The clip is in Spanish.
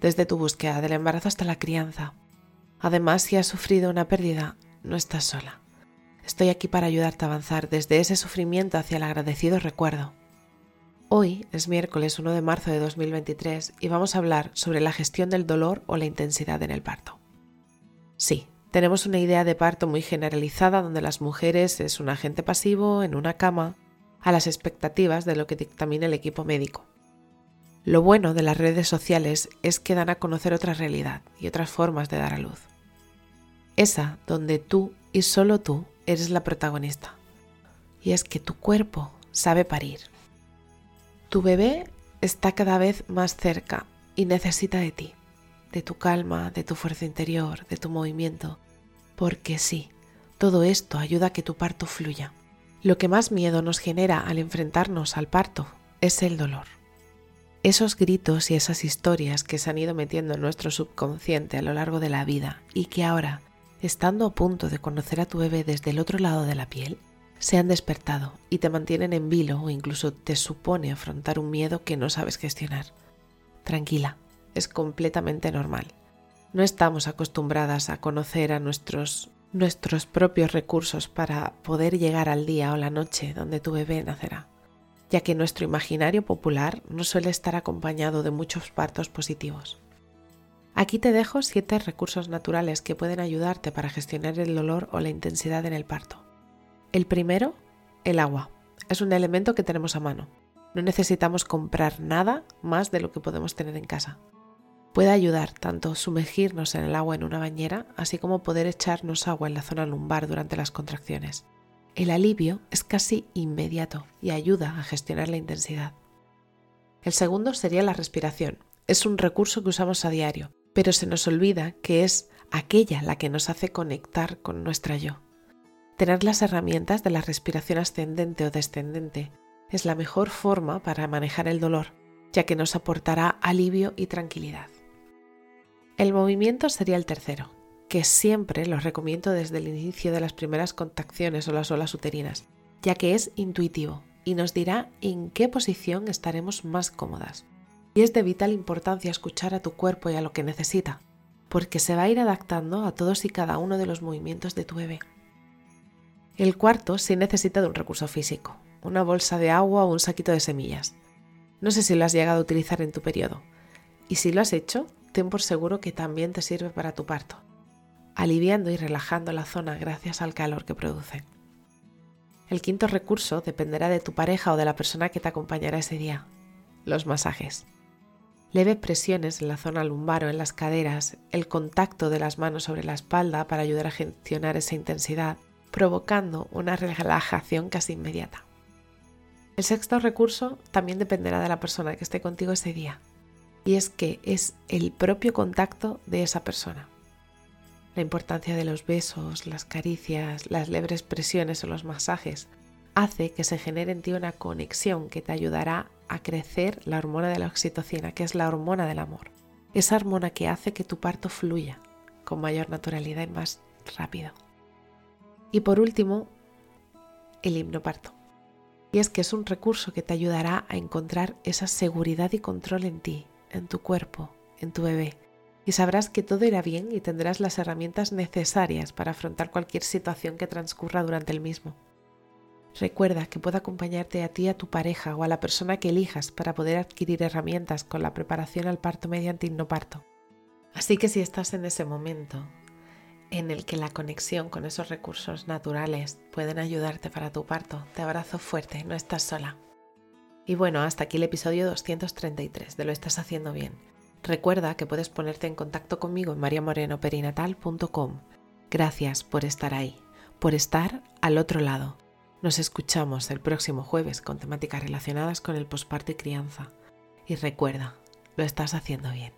desde tu búsqueda del embarazo hasta la crianza. Además, si has sufrido una pérdida, no estás sola. Estoy aquí para ayudarte a avanzar desde ese sufrimiento hacia el agradecido recuerdo. Hoy es miércoles 1 de marzo de 2023 y vamos a hablar sobre la gestión del dolor o la intensidad en el parto. Sí, tenemos una idea de parto muy generalizada donde las mujeres es un agente pasivo en una cama a las expectativas de lo que dictamina el equipo médico. Lo bueno de las redes sociales es que dan a conocer otra realidad y otras formas de dar a luz. Esa donde tú y solo tú eres la protagonista. Y es que tu cuerpo sabe parir. Tu bebé está cada vez más cerca y necesita de ti, de tu calma, de tu fuerza interior, de tu movimiento, porque sí, todo esto ayuda a que tu parto fluya. Lo que más miedo nos genera al enfrentarnos al parto es el dolor. Esos gritos y esas historias que se han ido metiendo en nuestro subconsciente a lo largo de la vida y que ahora, estando a punto de conocer a tu bebé desde el otro lado de la piel, se han despertado y te mantienen en vilo o incluso te supone afrontar un miedo que no sabes gestionar. Tranquila, es completamente normal. No estamos acostumbradas a conocer a nuestros nuestros propios recursos para poder llegar al día o la noche donde tu bebé nacerá ya que nuestro imaginario popular no suele estar acompañado de muchos partos positivos. Aquí te dejo siete recursos naturales que pueden ayudarte para gestionar el dolor o la intensidad en el parto. El primero, el agua. Es un elemento que tenemos a mano. No necesitamos comprar nada más de lo que podemos tener en casa. Puede ayudar tanto sumergirnos en el agua en una bañera, así como poder echarnos agua en la zona lumbar durante las contracciones el alivio es casi inmediato y ayuda a gestionar la intensidad. El segundo sería la respiración. Es un recurso que usamos a diario, pero se nos olvida que es aquella la que nos hace conectar con nuestra yo. Tener las herramientas de la respiración ascendente o descendente es la mejor forma para manejar el dolor, ya que nos aportará alivio y tranquilidad. El movimiento sería el tercero que siempre los recomiendo desde el inicio de las primeras contracciones o las olas uterinas, ya que es intuitivo y nos dirá en qué posición estaremos más cómodas. Y es de vital importancia escuchar a tu cuerpo y a lo que necesita, porque se va a ir adaptando a todos y cada uno de los movimientos de tu bebé. El cuarto sí necesita de un recurso físico, una bolsa de agua o un saquito de semillas. No sé si lo has llegado a utilizar en tu periodo, y si lo has hecho, ten por seguro que también te sirve para tu parto aliviando y relajando la zona gracias al calor que produce. El quinto recurso dependerá de tu pareja o de la persona que te acompañará ese día, los masajes. Leve presiones en la zona lumbar o en las caderas, el contacto de las manos sobre la espalda para ayudar a gestionar esa intensidad, provocando una relajación casi inmediata. El sexto recurso también dependerá de la persona que esté contigo ese día, y es que es el propio contacto de esa persona. La importancia de los besos, las caricias, las leves presiones o los masajes hace que se genere en ti una conexión que te ayudará a crecer la hormona de la oxitocina, que es la hormona del amor. Esa hormona que hace que tu parto fluya con mayor naturalidad y más rápido. Y por último, el himnoparto. Y es que es un recurso que te ayudará a encontrar esa seguridad y control en ti, en tu cuerpo, en tu bebé, y sabrás que todo irá bien y tendrás las herramientas necesarias para afrontar cualquier situación que transcurra durante el mismo. Recuerda que puedo acompañarte a ti, a tu pareja o a la persona que elijas para poder adquirir herramientas con la preparación al parto mediante hipnoparto. Así que si estás en ese momento en el que la conexión con esos recursos naturales pueden ayudarte para tu parto, te abrazo fuerte, no estás sola. Y bueno, hasta aquí el episodio 233 de Lo estás haciendo bien. Recuerda que puedes ponerte en contacto conmigo en mariamorenoperinatal.com. Gracias por estar ahí, por estar al otro lado. Nos escuchamos el próximo jueves con temáticas relacionadas con el posparto y crianza. Y recuerda, lo estás haciendo bien.